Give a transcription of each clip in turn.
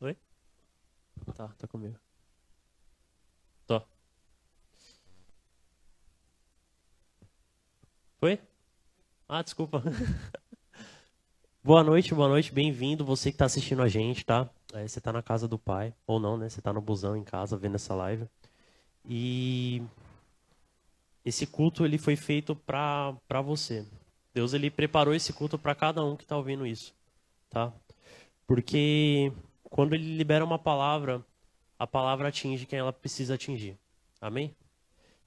Oi? Tá, tá comigo. Tô. Foi? Ah, desculpa. boa noite, boa noite, bem-vindo. Você que está assistindo a gente, tá? É, você está na casa do pai, ou não, né? Você está no busão em casa vendo essa live. E esse culto ele foi feito para você. Deus ele preparou esse culto para cada um que está ouvindo isso, tá? Porque quando ele libera uma palavra, a palavra atinge quem ela precisa atingir. Amém?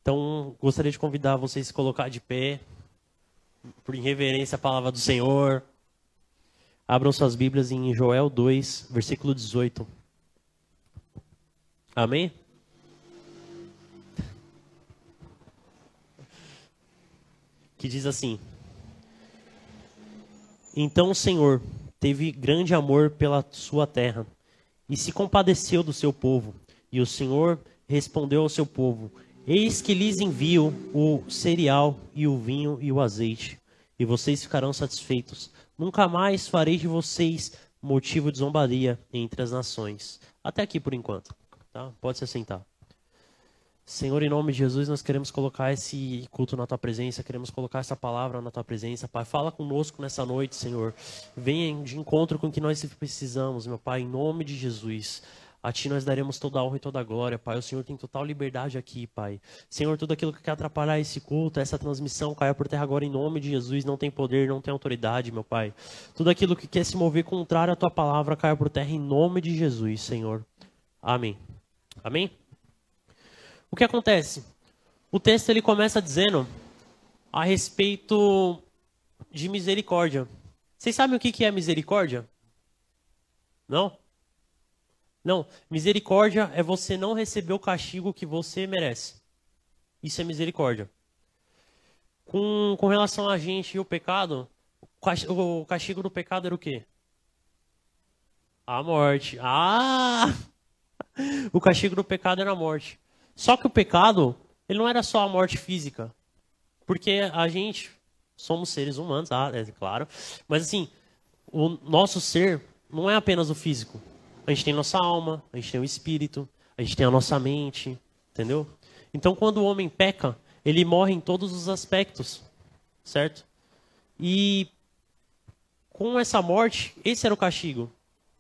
Então, gostaria de convidar vocês a se colocar de pé, por reverência à palavra do Senhor. Abram suas Bíblias em Joel 2, versículo 18. Amém? Que diz assim: Então o Senhor teve grande amor pela sua terra e se compadeceu do seu povo. E o Senhor respondeu ao seu povo: Eis que lhes envio o cereal e o vinho e o azeite, e vocês ficarão satisfeitos. Nunca mais farei de vocês motivo de zombaria entre as nações. Até aqui por enquanto. Tá? Pode se assentar. Senhor, em nome de Jesus, nós queremos colocar esse culto na tua presença, queremos colocar essa palavra na tua presença, Pai. Fala conosco nessa noite, Senhor. Venha de encontro com o que nós precisamos, meu Pai, em nome de Jesus. A Ti nós daremos toda a honra e toda a glória, Pai. O Senhor tem total liberdade aqui, Pai. Senhor, tudo aquilo que quer atrapalhar esse culto, essa transmissão, caia por terra agora em nome de Jesus. Não tem poder, não tem autoridade, meu Pai. Tudo aquilo que quer se mover contrário à Tua palavra, caia por terra em nome de Jesus, Senhor. Amém. Amém? O que acontece? O texto ele começa dizendo a respeito de misericórdia. Vocês sabem o que é misericórdia? Não? Não. Misericórdia é você não receber o castigo que você merece. Isso é misericórdia. Com, com relação a gente e o pecado, o castigo do pecado era o quê? A morte. Ah! O castigo do pecado era a morte. Só que o pecado, ele não era só a morte física. Porque a gente somos seres humanos, ah, é claro. Mas assim, o nosso ser não é apenas o físico. A gente tem nossa alma, a gente tem o espírito, a gente tem a nossa mente, entendeu? Então, quando o homem peca, ele morre em todos os aspectos, certo? E com essa morte, esse era o castigo.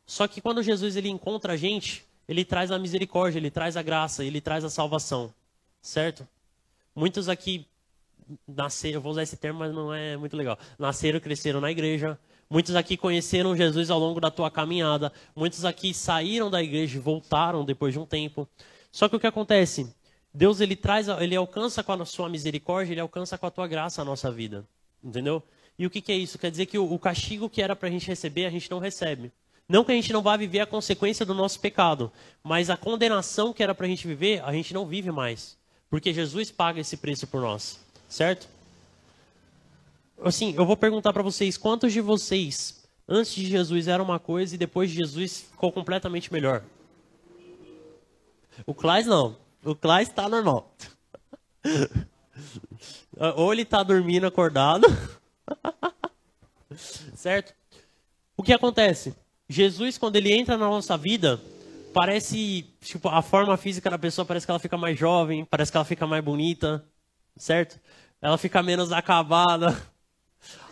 Só que quando Jesus ele encontra a gente, ele traz a misericórdia, ele traz a graça, ele traz a salvação, certo? Muitos aqui nasceram, eu vou usar esse termo, mas não é muito legal. Nasceram, cresceram na igreja. Muitos aqui conheceram Jesus ao longo da tua caminhada. Muitos aqui saíram da igreja e voltaram depois de um tempo. Só que o que acontece? Deus ele traz, ele alcança com a sua misericórdia, ele alcança com a tua graça a nossa vida, entendeu? E o que, que é isso? Quer dizer que o, o castigo que era para a gente receber, a gente não recebe. Não que a gente não vá viver a consequência do nosso pecado, mas a condenação que era para a gente viver, a gente não vive mais. Porque Jesus paga esse preço por nós, certo? Assim, eu vou perguntar para vocês, quantos de vocês, antes de Jesus era uma coisa e depois de Jesus ficou completamente melhor? O Klaes não. O Klaes está normal. Ou ele está dormindo acordado. certo? O que acontece? Jesus, quando ele entra na nossa vida, parece, tipo, a forma física da pessoa parece que ela fica mais jovem, parece que ela fica mais bonita, certo? Ela fica menos acabada.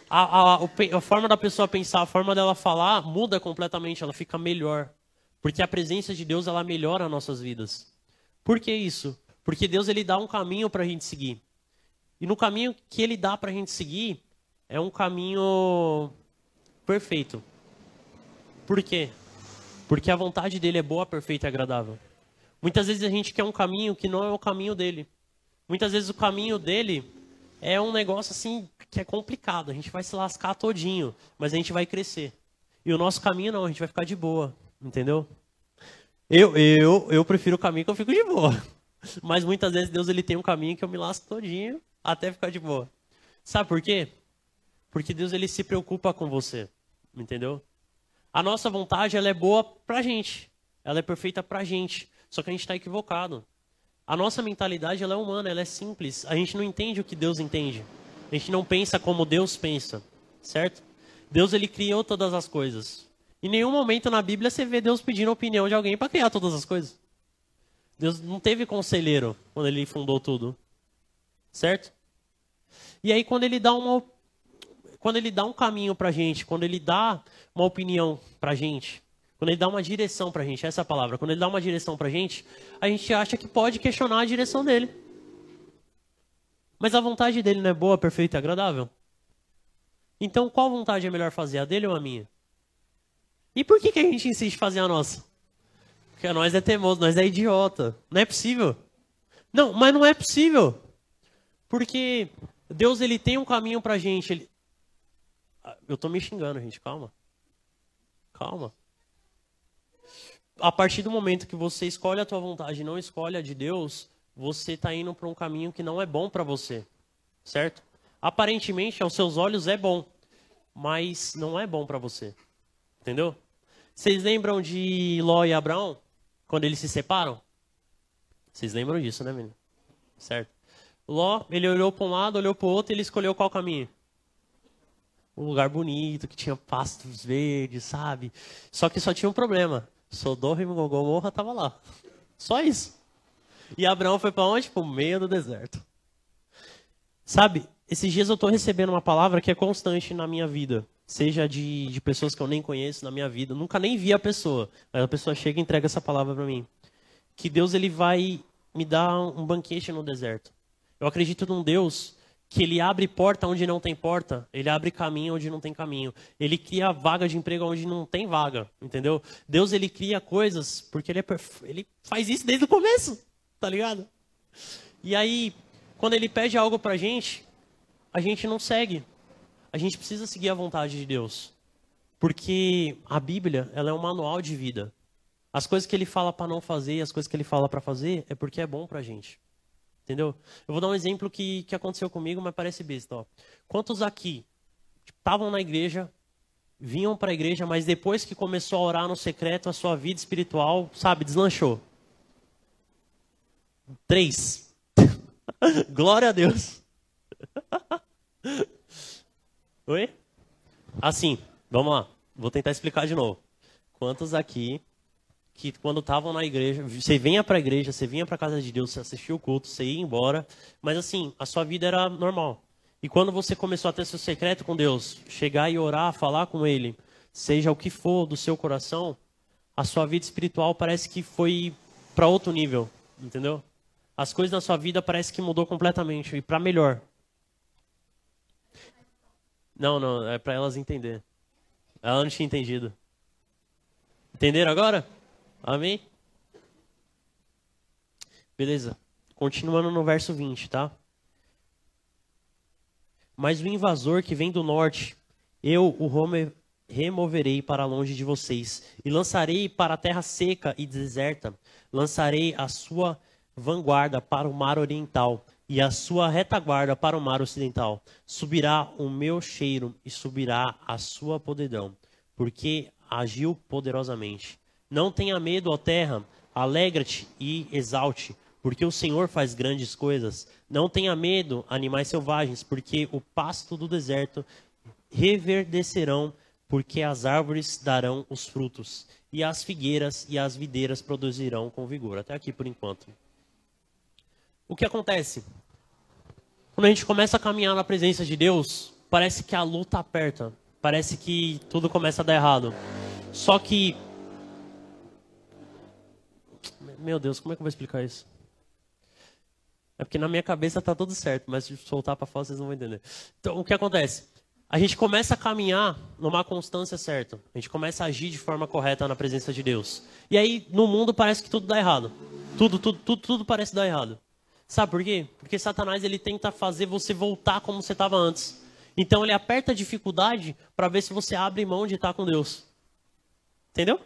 A, a, a, forma da pessoa pensar, a forma dela falar muda completamente, ela fica melhor. Porque a presença de Deus, ela melhora nossas vidas. Por que isso? Porque Deus, ele dá um caminho para a gente seguir. E no caminho que ele dá para a gente seguir, é um caminho perfeito. Por quê? Porque a vontade dele é boa, perfeita e agradável. Muitas vezes a gente quer um caminho que não é o caminho dele. Muitas vezes o caminho dele é um negócio assim que é complicado. A gente vai se lascar todinho, mas a gente vai crescer. E o nosso caminho não, a gente vai ficar de boa, entendeu? Eu, eu, eu prefiro o caminho que eu fico de boa. Mas muitas vezes Deus ele tem um caminho que eu me lasco todinho até ficar de boa. Sabe por quê? Porque Deus ele se preocupa com você, entendeu? A nossa vontade ela é boa pra gente. Ela é perfeita pra gente. Só que a gente está equivocado. A nossa mentalidade ela é humana, ela é simples. A gente não entende o que Deus entende. A gente não pensa como Deus pensa, certo? Deus ele criou todas as coisas. Em nenhum momento na Bíblia você vê Deus pedindo a opinião de alguém para criar todas as coisas. Deus não teve conselheiro quando ele fundou tudo. Certo? E aí quando ele dá uma quando ele dá um caminho pra gente, quando ele dá uma opinião pra gente, quando ele dá uma direção pra gente, essa é a palavra, quando ele dá uma direção pra gente, a gente acha que pode questionar a direção dele. Mas a vontade dele não é boa, perfeita e agradável? Então qual vontade é melhor fazer, a dele ou a minha? E por que, que a gente insiste em fazer a nossa? Porque nós é teimoso, nós é idiota. Não é possível. Não, mas não é possível. Porque Deus ele tem um caminho pra gente. Ele... Eu tô me xingando, gente, calma. Calma. A partir do momento que você escolhe a tua vontade e não escolhe a de Deus, você está indo para um caminho que não é bom para você. Certo? Aparentemente, aos seus olhos é bom, mas não é bom para você. Entendeu? Vocês lembram de Ló e Abraão? Quando eles se separam? Vocês lembram disso, né, menino? Certo. Ló, ele olhou para um lado, olhou para o outro e ele escolheu qual caminho? Um lugar bonito, que tinha pastos verdes, sabe? Só que só tinha um problema. Sodoma e Gomorra estava lá. Só isso. E Abraão foi para onde? Para o meio do deserto. Sabe, esses dias eu estou recebendo uma palavra que é constante na minha vida seja de, de pessoas que eu nem conheço na minha vida, nunca nem vi a pessoa, mas a pessoa chega e entrega essa palavra para mim. Que Deus ele vai me dar um banquete no deserto. Eu acredito num Deus que ele abre porta onde não tem porta, ele abre caminho onde não tem caminho. Ele cria vaga de emprego onde não tem vaga, entendeu? Deus ele cria coisas porque ele é perfe... ele faz isso desde o começo, tá ligado? E aí, quando ele pede algo pra gente, a gente não segue a gente precisa seguir a vontade de Deus. Porque a Bíblia, ela é um manual de vida. As coisas que ele fala para não fazer e as coisas que ele fala para fazer é porque é bom pra gente. Entendeu? Eu vou dar um exemplo que, que aconteceu comigo, mas parece besta. Ó. Quantos aqui estavam na igreja, vinham para a igreja, mas depois que começou a orar no secreto, a sua vida espiritual, sabe, deslanchou? Três. Glória a Deus. Oi? Assim, vamos lá. Vou tentar explicar de novo. Quantos aqui que quando estavam na igreja, você vinha para a igreja, você vinha para a casa de Deus, você assistia o culto, você ia embora, mas assim, a sua vida era normal. E quando você começou a ter seu secreto com Deus, chegar e orar, falar com Ele, seja o que for do seu coração, a sua vida espiritual parece que foi para outro nível, entendeu? As coisas na sua vida parece que mudou completamente e para melhor. Não, não, é para elas entender. Ela não tinha entendido. Entenderam agora? Amém? Beleza. Continuando no verso 20, tá? Mas o invasor que vem do norte, eu o removerei para longe de vocês, e lançarei para a terra seca e deserta, lançarei a sua vanguarda para o mar oriental, e a sua retaguarda para o mar ocidental. Subirá o meu cheiro e subirá a sua podridão, porque agiu poderosamente. Não tenha medo, ó terra, alegra-te e exalte, porque o Senhor faz grandes coisas. Não tenha medo, animais selvagens, porque o pasto do deserto reverdecerão, porque as árvores darão os frutos, e as figueiras e as videiras produzirão com vigor. Até aqui por enquanto. O que acontece? Quando a gente começa a caminhar na presença de Deus, parece que a luta aperta. Parece que tudo começa a dar errado. Só que. Meu Deus, como é que eu vou explicar isso? É porque na minha cabeça tá tudo certo, mas se soltar para fora vocês não vão entender. Então, o que acontece? A gente começa a caminhar numa constância certa. A gente começa a agir de forma correta na presença de Deus. E aí, no mundo, parece que tudo dá errado. Tudo, tudo, tudo, tudo parece dar errado. Sabe por quê? Porque Satanás ele tenta fazer você voltar como você estava antes. Então ele aperta a dificuldade para ver se você abre mão de estar com Deus. Entendeu?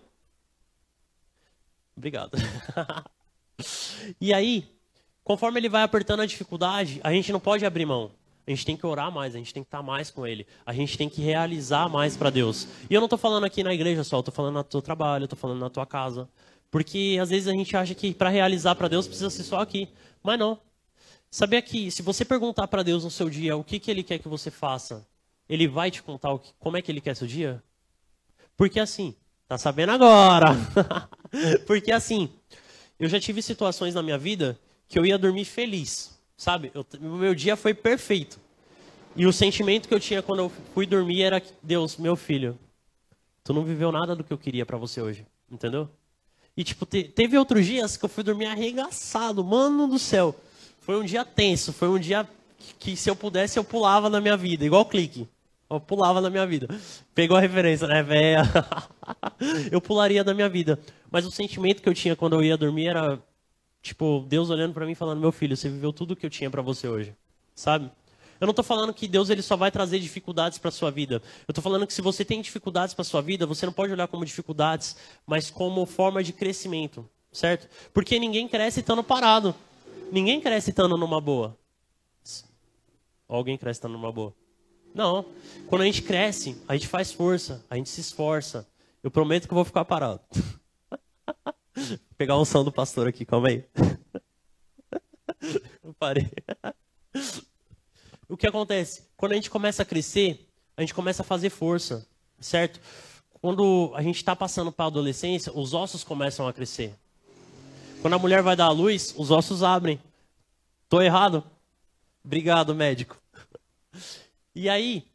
Obrigado. e aí, conforme ele vai apertando a dificuldade, a gente não pode abrir mão. A gente tem que orar mais, a gente tem que estar mais com Ele. A gente tem que realizar mais para Deus. E eu não estou falando aqui na igreja só, eu estou falando no teu trabalho, eu estou falando na tua casa. Porque às vezes a gente acha que para realizar para Deus precisa ser só aqui. Mas não. Sabia que se você perguntar para Deus no seu dia o que, que Ele quer que você faça, Ele vai te contar que, como é que Ele quer seu dia? Porque assim, Tá sabendo agora. Porque assim, eu já tive situações na minha vida que eu ia dormir feliz, sabe? o meu dia foi perfeito. E o sentimento que eu tinha quando eu fui dormir era Deus, meu filho, tu não viveu nada do que eu queria para você hoje, entendeu? E tipo, te, teve outros dias que eu fui dormir arregaçado, mano do céu. Foi um dia tenso, foi um dia que, que se eu pudesse eu pulava na minha vida, igual clique. Eu pulava na minha vida. Pegou a referência, né, véia? eu pularia da minha vida. Mas o sentimento que eu tinha quando eu ia dormir era, tipo, Deus olhando para mim e falando: Meu filho, você viveu tudo que eu tinha para você hoje. Sabe? Eu não estou falando que Deus ele só vai trazer dificuldades para sua vida. Eu estou falando que se você tem dificuldades para sua vida, você não pode olhar como dificuldades, mas como forma de crescimento, certo? Porque ninguém cresce estando parado. Ninguém cresce estando numa boa. Alguém cresce estando numa boa. Não. Quando a gente cresce, a gente faz força, a gente se esforça. Eu prometo que eu vou ficar parado. Vou pegar um som do pastor aqui, calma aí. Eu parei. O que acontece? Quando a gente começa a crescer, a gente começa a fazer força, certo? Quando a gente está passando para a adolescência, os ossos começam a crescer. Quando a mulher vai dar à luz, os ossos abrem. Tô errado? Obrigado, médico. E aí,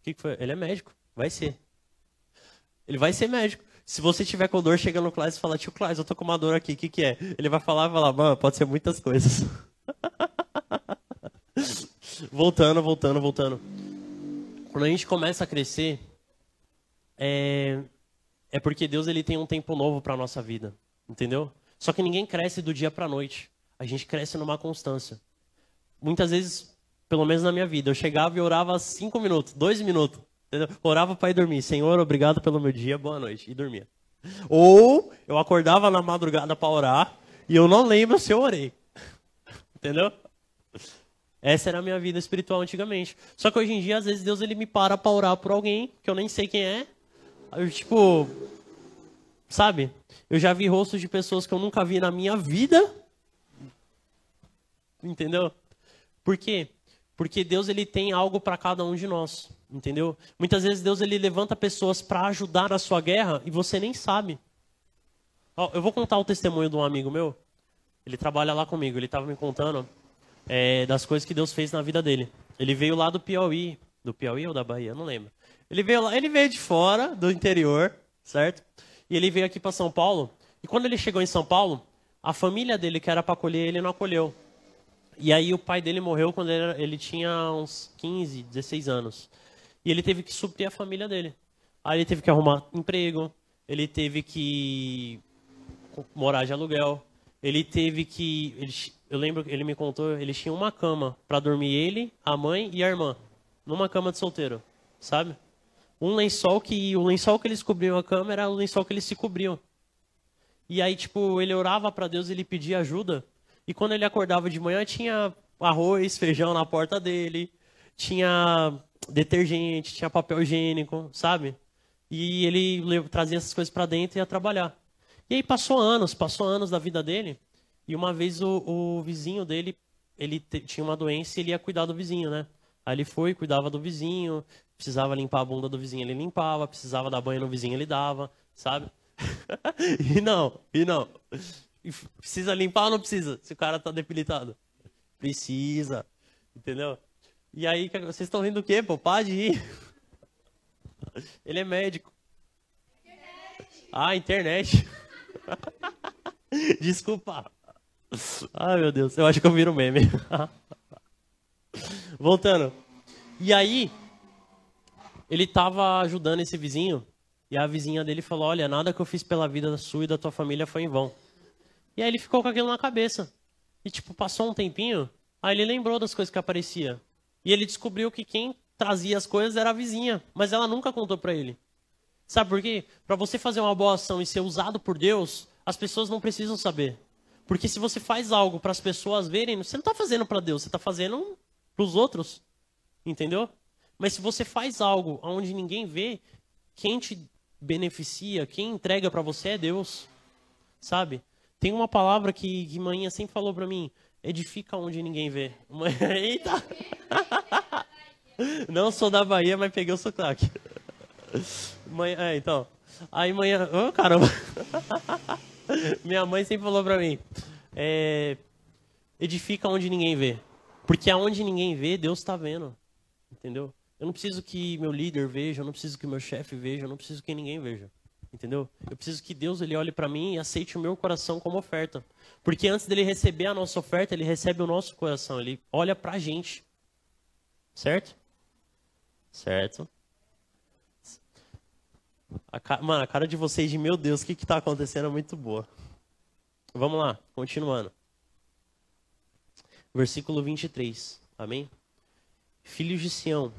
o que, que foi? Ele é médico, vai ser. Ele vai ser médico. Se você tiver com dor, chega no Claes e fala, tio Claes, eu tô com uma dor aqui, o que, que é? Ele vai falar, vai falar, mano, pode ser muitas coisas. voltando, voltando, voltando. Quando a gente começa a crescer, é, é porque Deus ele tem um tempo novo para nossa vida, entendeu? Só que ninguém cresce do dia para noite. A gente cresce numa constância. Muitas vezes pelo menos na minha vida. Eu chegava e orava cinco minutos, dois minutos. Orava para ir dormir. Senhor, obrigado pelo meu dia, boa noite. E dormia. Ou eu acordava na madrugada para orar e eu não lembro se eu orei. Entendeu? Essa era a minha vida espiritual antigamente. Só que hoje em dia, às vezes, Deus ele me para para orar por alguém que eu nem sei quem é. Eu, tipo, sabe? Eu já vi rostos de pessoas que eu nunca vi na minha vida. Entendeu? Por quê? Porque Deus ele tem algo para cada um de nós, entendeu? Muitas vezes Deus ele levanta pessoas para ajudar na sua guerra e você nem sabe. Ó, eu vou contar o testemunho de um amigo meu. Ele trabalha lá comigo. Ele estava me contando é, das coisas que Deus fez na vida dele. Ele veio lá do Piauí, do Piauí ou da Bahia, não lembro. Ele veio lá, ele veio de fora, do interior, certo? E ele veio aqui para São Paulo. E quando ele chegou em São Paulo, a família dele que era para acolher ele não acolheu. E aí o pai dele morreu quando ele, era, ele, tinha uns 15, 16 anos. E ele teve que suprir a família dele. Aí ele teve que arrumar emprego, ele teve que morar de aluguel, ele teve que... Ele, eu lembro, ele me contou, ele tinha uma cama para dormir ele, a mãe e a irmã. Numa cama de solteiro, sabe? Um lençol que... O lençol que eles cobriam a cama era o lençol que eles se cobriam. E aí, tipo, ele orava para Deus, ele pedia ajuda. E quando ele acordava de manhã, tinha arroz, feijão na porta dele, tinha detergente, tinha papel higiênico, sabe? E ele trazia essas coisas para dentro e ia trabalhar. E aí passou anos, passou anos da vida dele. E uma vez o, o vizinho dele, ele tinha uma doença e ele ia cuidar do vizinho, né? Aí ele foi, cuidava do vizinho, precisava limpar a bunda do vizinho, ele limpava, precisava dar banho no vizinho, ele dava, sabe? e não, e não. Precisa limpar ou não precisa? Se o cara tá debilitado. Precisa. Entendeu? E aí, vocês estão rindo do quê, pô? Pode ir. Ele é médico. Internet. Ah, internet. Desculpa. Ai, meu Deus. Eu acho que eu viro meme. Voltando. E aí, ele tava ajudando esse vizinho. E a vizinha dele falou: Olha, nada que eu fiz pela vida sua e da tua família foi em vão. E aí ele ficou com aquilo na cabeça. E, tipo, passou um tempinho, aí ele lembrou das coisas que aparecia. E ele descobriu que quem trazia as coisas era a vizinha, mas ela nunca contou para ele. Sabe por quê? Para você fazer uma boa ação e ser usado por Deus, as pessoas não precisam saber. Porque se você faz algo para as pessoas verem, você não está fazendo para Deus, você está fazendo para os outros. Entendeu? Mas se você faz algo onde ninguém vê, quem te beneficia, quem entrega para você é Deus. Sabe? Tem uma palavra que, que manhã sempre falou para mim: edifica onde ninguém vê. Eita! Não sou da Bahia, mas peguei o sotaque. Mãe, é, então. Aí manhã, oh, caramba. Minha mãe sempre falou pra mim, é, edifica onde ninguém vê. Porque aonde ninguém vê, Deus está vendo. Entendeu? Eu não preciso que meu líder veja, eu não preciso que meu chefe veja, eu não preciso que ninguém veja. Entendeu? Eu preciso que Deus ele olhe para mim e aceite o meu coração como oferta. Porque antes dele receber a nossa oferta, ele recebe o nosso coração, ele olha para a gente. Certo? Certo. A, mano, a cara de vocês de meu Deus, o que está acontecendo é muito boa. Vamos lá, continuando. Versículo 23. Amém? Filhos de Sião,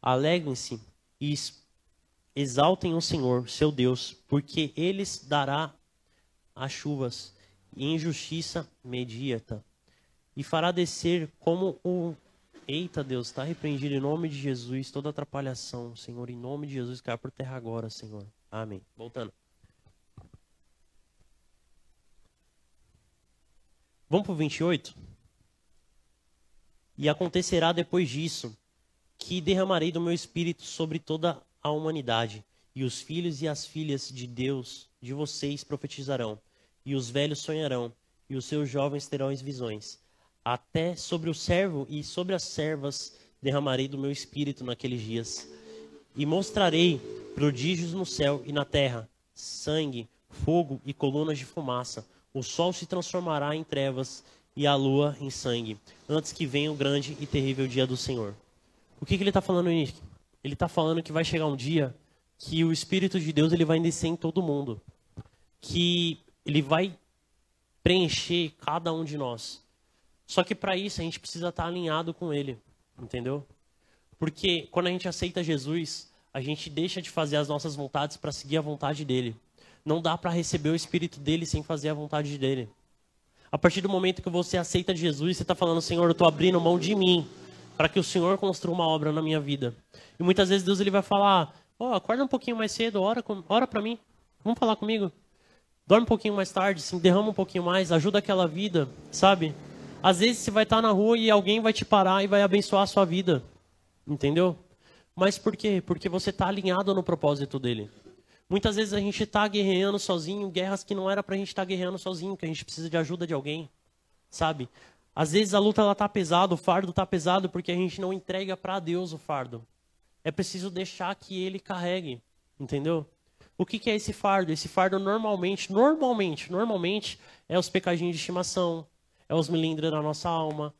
alegrem-se e exaltem o Senhor, seu Deus, porque eles dará as chuvas e em justiça medita e fará descer como o Eita Deus, está repreendido em nome de Jesus toda atrapalhação, Senhor, em nome de Jesus, cai por terra agora, Senhor. Amém. Voltando. Vamos para o 28? E acontecerá depois disso que derramarei do meu espírito sobre toda a humanidade, e os filhos e as filhas de Deus, de vocês, profetizarão, e os velhos sonharão, e os seus jovens terão visões até sobre o servo e sobre as servas derramarei do meu espírito naqueles dias. E mostrarei prodígios no céu e na terra: sangue, fogo e colunas de fumaça. O sol se transformará em trevas e a lua em sangue, antes que venha o grande e terrível dia do Senhor. O que, que ele está falando nisso? Ele está falando que vai chegar um dia que o Espírito de Deus ele vai descer em todo mundo, que ele vai preencher cada um de nós. Só que para isso a gente precisa estar tá alinhado com Ele, entendeu? Porque quando a gente aceita Jesus, a gente deixa de fazer as nossas vontades para seguir a vontade dele. Não dá para receber o Espírito dele sem fazer a vontade dele. A partir do momento que você aceita Jesus, você está falando, Senhor, eu estou abrindo mão de mim para que o Senhor construa uma obra na minha vida. E muitas vezes Deus ele vai falar, ó, oh, acorda um pouquinho mais cedo, ora, ora para mim, vamos falar comigo. Dorme um pouquinho mais tarde, se derrama um pouquinho mais, ajuda aquela vida, sabe? Às vezes você vai estar na rua e alguém vai te parar e vai abençoar a sua vida. Entendeu? Mas por quê? Porque você está alinhado no propósito dele. Muitas vezes a gente está guerreando sozinho, guerras que não era para a gente estar tá guerreando sozinho, que a gente precisa de ajuda de alguém, sabe? Às vezes a luta ela tá pesada, o fardo está pesado porque a gente não entrega para Deus o fardo. É preciso deixar que Ele carregue, entendeu? O que, que é esse fardo? Esse fardo normalmente, normalmente, normalmente é os pecadinhos de estimação, é os melindres da nossa alma.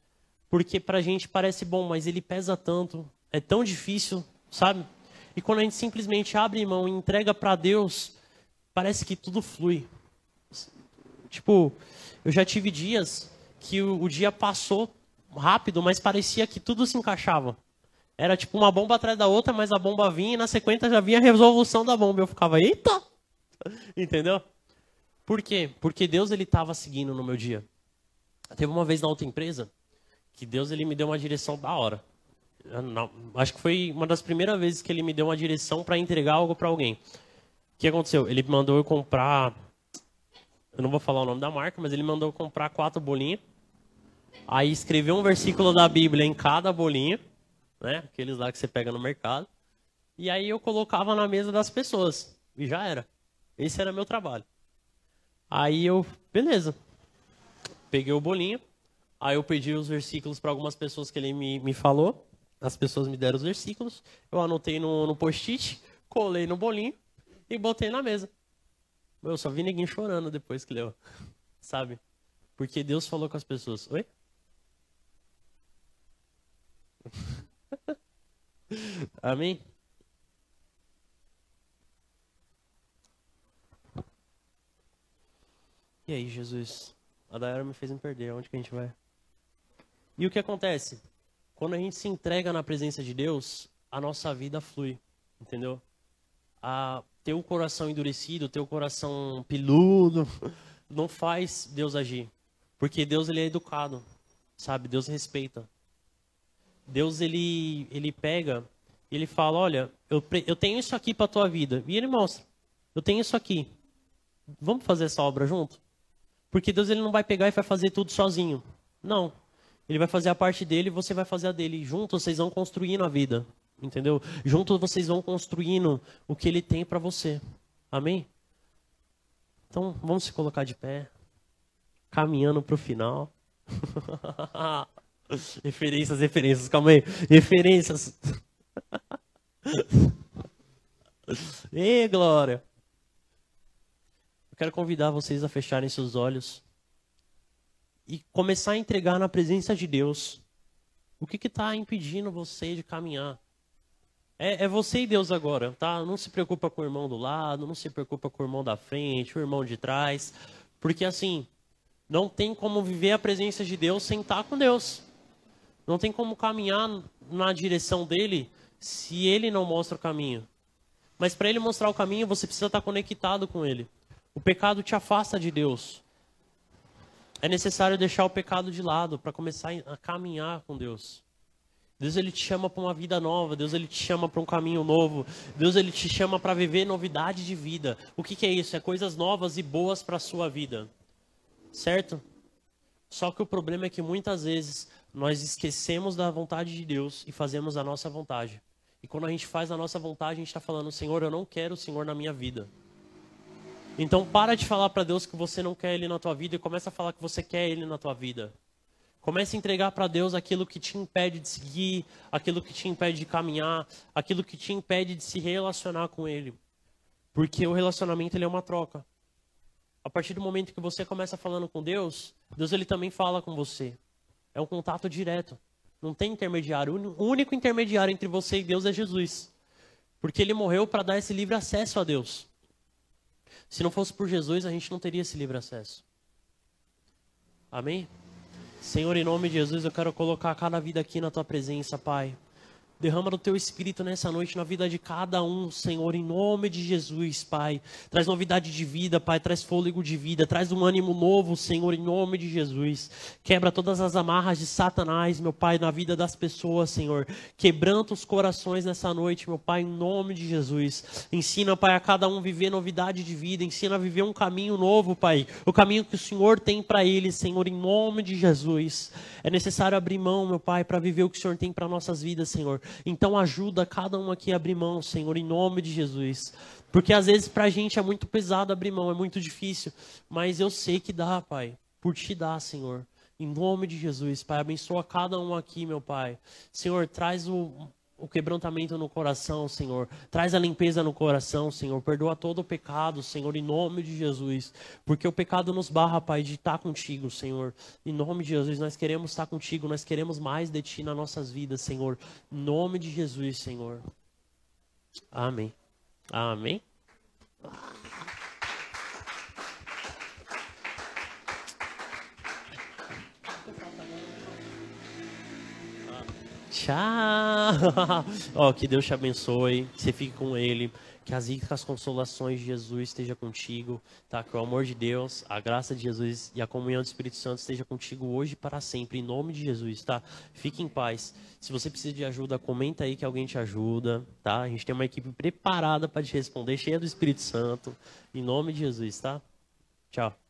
Porque pra gente parece bom, mas ele pesa tanto, é tão difícil, sabe? E quando a gente simplesmente abre mão e entrega para Deus, parece que tudo flui. Tipo, eu já tive dias que o, o dia passou rápido, mas parecia que tudo se encaixava. Era tipo uma bomba atrás da outra, mas a bomba vinha e na sequência já vinha a resolução da bomba. Eu ficava, eita! Entendeu? Por quê? Porque Deus ele estava seguindo no meu dia. Teve uma vez na outra empresa que Deus ele me deu uma direção da hora. Não, acho que foi uma das primeiras vezes que ele me deu uma direção para entregar algo para alguém. O que aconteceu? Ele mandou eu comprar. Eu não vou falar o nome da marca, mas ele mandou eu comprar quatro bolinhas. Aí escreveu um versículo da Bíblia em cada bolinha, né? Aqueles lá que você pega no mercado. E aí eu colocava na mesa das pessoas. E já era. Esse era meu trabalho. Aí eu, beleza peguei o bolinho, aí eu pedi os versículos para algumas pessoas que ele me, me falou, as pessoas me deram os versículos, eu anotei no, no post-it, colei no bolinho e botei na mesa. Eu só vi ninguém chorando depois que leu, sabe? Porque Deus falou com as pessoas. Oi? Amém? E aí, Jesus? A Dayara me fez me perder. Onde que a gente vai? E o que acontece? Quando a gente se entrega na presença de Deus, a nossa vida flui. Entendeu? A ter o coração endurecido, ter o coração peludo, não faz Deus agir. Porque Deus ele é educado, sabe? Deus respeita. Deus ele ele pega, ele fala, olha, eu, eu tenho isso aqui para tua vida. E ele mostra, eu tenho isso aqui. Vamos fazer essa obra junto? Porque Deus ele não vai pegar e vai fazer tudo sozinho. Não. Ele vai fazer a parte dele e você vai fazer a dele. Juntos vocês vão construindo a vida. Entendeu? Juntos vocês vão construindo o que ele tem para você. Amém? Então, vamos se colocar de pé, caminhando para o final. referências, referências, calma aí. Referências. Ei, Glória. Eu quero convidar vocês a fecharem seus olhos e começar a entregar na presença de Deus o que está impedindo você de caminhar. É, é, você e Deus agora, tá? Não se preocupa com o irmão do lado, não se preocupa com o irmão da frente, o irmão de trás, porque assim, não tem como viver a presença de Deus sem estar com Deus. Não tem como caminhar na direção dele se ele não mostra o caminho. Mas para ele mostrar o caminho, você precisa estar conectado com ele. O pecado te afasta de Deus. É necessário deixar o pecado de lado para começar a caminhar com Deus. Deus ele te chama para uma vida nova, Deus ele te chama para um caminho novo, Deus ele te chama para viver novidade de vida. O que, que é isso? É coisas novas e boas para a sua vida, certo? Só que o problema é que muitas vezes nós esquecemos da vontade de Deus e fazemos a nossa vontade. E quando a gente faz a nossa vontade, a gente está falando, Senhor, eu não quero o Senhor na minha vida. Então para de falar para Deus que você não quer Ele na tua vida e começa a falar que você quer Ele na tua vida. Comece a entregar para Deus aquilo que te impede de seguir, aquilo que te impede de caminhar, aquilo que te impede de se relacionar com Ele. Porque o relacionamento ele é uma troca. A partir do momento que você começa falando com Deus, Deus ele também fala com você. É um contato direto. Não tem intermediário. O único intermediário entre você e Deus é Jesus. Porque ele morreu para dar esse livre acesso a Deus. Se não fosse por Jesus, a gente não teria esse livre acesso. Amém? Senhor, em nome de Jesus, eu quero colocar cada vida aqui na tua presença, Pai. Derrama do teu espírito nessa noite na vida de cada um, Senhor, em nome de Jesus, Pai. Traz novidade de vida, Pai. Traz fôlego de vida. Traz um ânimo novo, Senhor, em nome de Jesus. Quebra todas as amarras de Satanás, meu Pai, na vida das pessoas, Senhor. Quebranta os corações nessa noite, meu Pai, em nome de Jesus. Ensina, Pai, a cada um viver novidade de vida. Ensina a viver um caminho novo, Pai. O caminho que o Senhor tem para eles, Senhor, em nome de Jesus. É necessário abrir mão, meu Pai, para viver o que o Senhor tem para nossas vidas, Senhor. Então ajuda cada um aqui a abrir mão, Senhor, em nome de Jesus. Porque às vezes para a gente é muito pesado abrir mão, é muito difícil. Mas eu sei que dá, Pai. Por te dar, Senhor. Em nome de Jesus, Pai, abençoa cada um aqui, meu Pai. Senhor, traz o, o quebrantamento no coração, Senhor. Traz a limpeza no coração, Senhor. Perdoa todo o pecado, Senhor, em nome de Jesus. Porque o pecado nos barra, Pai, de estar contigo, Senhor. Em nome de Jesus, nós queremos estar contigo, nós queremos mais de Ti nas nossas vidas, Senhor. Em nome de Jesus, Senhor. Amém. Amém. Tchau! Ó, que Deus te abençoe, que você fique com Ele, que as ricas consolações de Jesus esteja contigo, tá? Que o amor de Deus, a graça de Jesus e a comunhão do Espírito Santo esteja contigo hoje e para sempre, em nome de Jesus, tá? Fique em paz. Se você precisa de ajuda, comenta aí que alguém te ajuda, tá? A gente tem uma equipe preparada para te responder, cheia do Espírito Santo, em nome de Jesus, tá? Tchau.